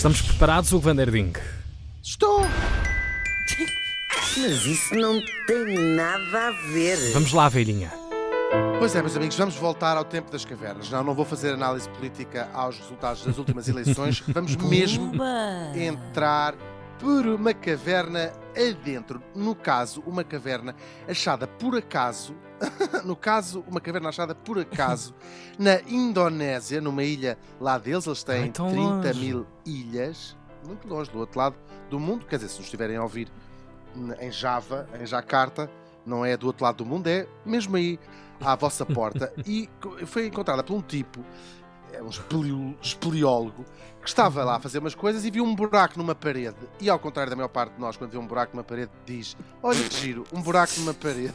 Estamos preparados, Hugo Van der Ding? Estou! Mas isso não tem nada a ver. Vamos lá, velhinha. Pois é, meus amigos, vamos voltar ao tempo das cavernas. Não, não vou fazer análise política aos resultados das últimas eleições. Vamos mesmo entrar por uma caverna adentro. No caso, uma caverna achada por acaso. no caso, uma caverna achada por acaso na Indonésia, numa ilha lá deles. Eles têm Ai, tão 30 longe. mil ilhas, muito longe, do outro lado do mundo. Quer dizer, se nos estiverem a ouvir em Java, em Jakarta, não é do outro lado do mundo, é mesmo aí à vossa porta. E foi encontrada por um tipo, é um espelio- espeleólogo, que estava lá a fazer umas coisas e viu um buraco numa parede. E ao contrário da maior parte de nós, quando vê um buraco numa parede, diz: Olha que giro, um buraco numa parede.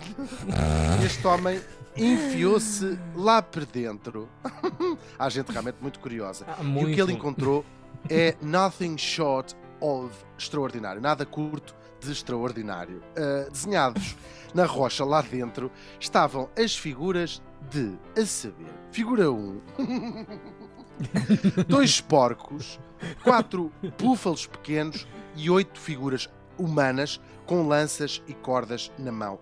este homem enfiou-se lá para dentro. Há gente realmente muito curiosa. Ah, E o muito. que ele encontrou é nothing short of extraordinário, nada curto de extraordinário. Uh, desenhados na rocha lá dentro estavam as figuras de, a saber, figura 1, dois porcos, quatro búfalos pequenos e oito figuras humanas com lanças e cordas na mão.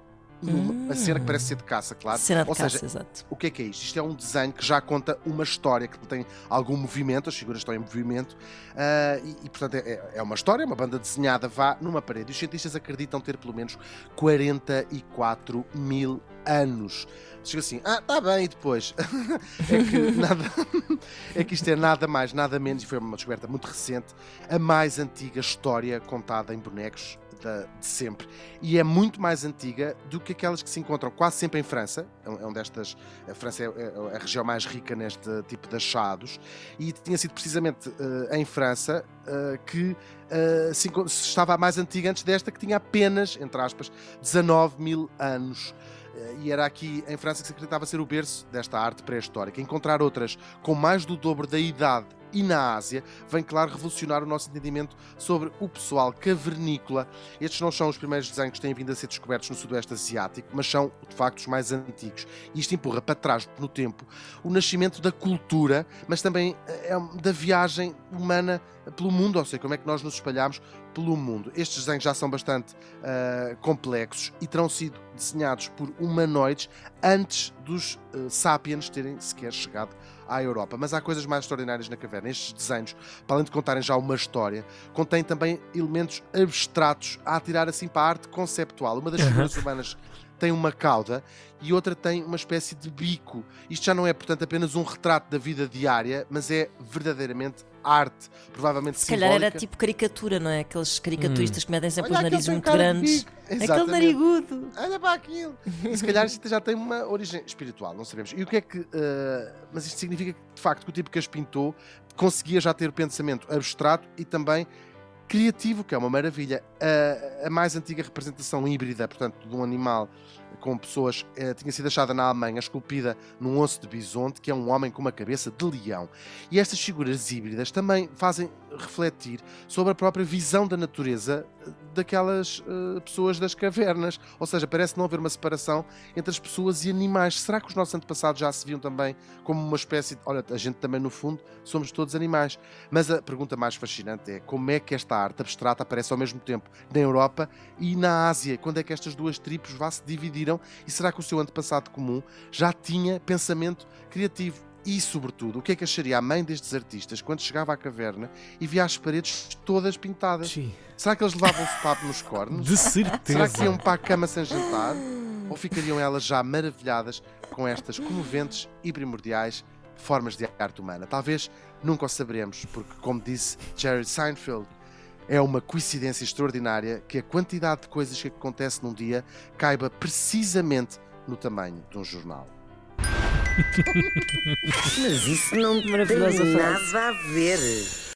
A cena que parece ser de caça, claro. Cena de Ou caça, seja, exato. o que é que é isto? Isto é um desenho que já conta uma história, que tem algum movimento, as figuras estão em movimento, ah, e, e, portanto é, é uma história, uma banda desenhada vá numa parede. E os cientistas acreditam ter pelo menos 44 mil anos. Chega assim, ah, tá bem, e depois? é que nada, é que isto é nada mais, nada menos, e foi uma descoberta muito recente, a mais antiga história contada em bonecos de sempre. E é muito mais antiga do que aquelas que se encontram quase sempre em França. É um, é um destas. A França é, é a região mais rica neste tipo de achados. E tinha sido precisamente eh, em França eh, que eh, se, se estava a mais antiga antes desta, que tinha apenas, entre aspas, 19 mil anos. Eh, E era aqui em França que se acreditava ser o berço desta arte pré-histórica. Encontrar outras com mais do dobro da idade e na Ásia vem, claro, revolucionar o nosso entendimento sobre o pessoal cavernícola. Estes não são os primeiros desenhos que têm vindo a ser descobertos no Sudoeste Asiático, mas são, de facto, os mais antigos. Isto empurra para trás no tempo o nascimento da cultura, mas também eh, é da viagem humana pelo mundo, ou seja, como é que nós nos espalhamos pelo mundo. Estes desenhos já são bastante ah, complexos e terão sido desenhados por humanoides antes dos eh, sapiens terem sequer chegado à Europa. Mas há coisas mais extraordinárias na caverna. Estes desenhos, para além de contarem já uma história, contêm também elementos abstratos a atirar assim para a arte conceptual. Uma das figuras humanas tem uma cauda e outra tem uma espécie de bico. Isto já não é, portanto, apenas um retrato da vida diária, mas é verdadeiramente arte, provavelmente Se calhar simbólica. era tipo caricatura, não é? Aqueles caricaturistas que metem sempre os Olha, narizes aquele muito grandes. Aquele narigudo. Olha para aquilo. E se calhar isto já tem uma origem espiritual, não sabemos. E o que é que. eh, mas isto significa que, de facto, que o tipo que as pintou conseguia já ter pensamento abstrato e também criativo, que é uma maravilha. A, a mais antiga representação híbrida, portanto, de um animal com pessoas, eh, tinha sido achada na Alemanha, esculpida num osso de bisonte, que é um homem com uma cabeça de leão. E estas figuras híbridas também fazem refletir sobre a própria visão da natureza eh, daquelas eh, pessoas das cavernas. Ou seja, parece não haver uma separação entre as pessoas e animais. Será que os nossos antepassados já se viam também como uma espécie de. Olha, a gente também, no fundo, somos todos animais. Mas a pergunta mais fascinante é como é que esta arte abstrata aparece ao mesmo tempo na Europa e na Ásia? Quando é que estas duas tribos vá se dividiram? E será que o seu antepassado comum já tinha pensamento criativo? E, sobretudo, o que é que acharia a mãe destes artistas quando chegava à caverna e via as paredes todas pintadas? Sim, Será que eles levavam papo nos cornos? De Será certeza. que iam para a cama sem jantar? Ou ficariam elas já maravilhadas com estas comoventes e primordiais formas de arte humana? Talvez nunca o saberemos, porque, como disse Jerry Seinfeld, é uma coincidência extraordinária que a quantidade de coisas que acontece num dia caiba precisamente no tamanho de um jornal. Mas isso não tem nada a ver.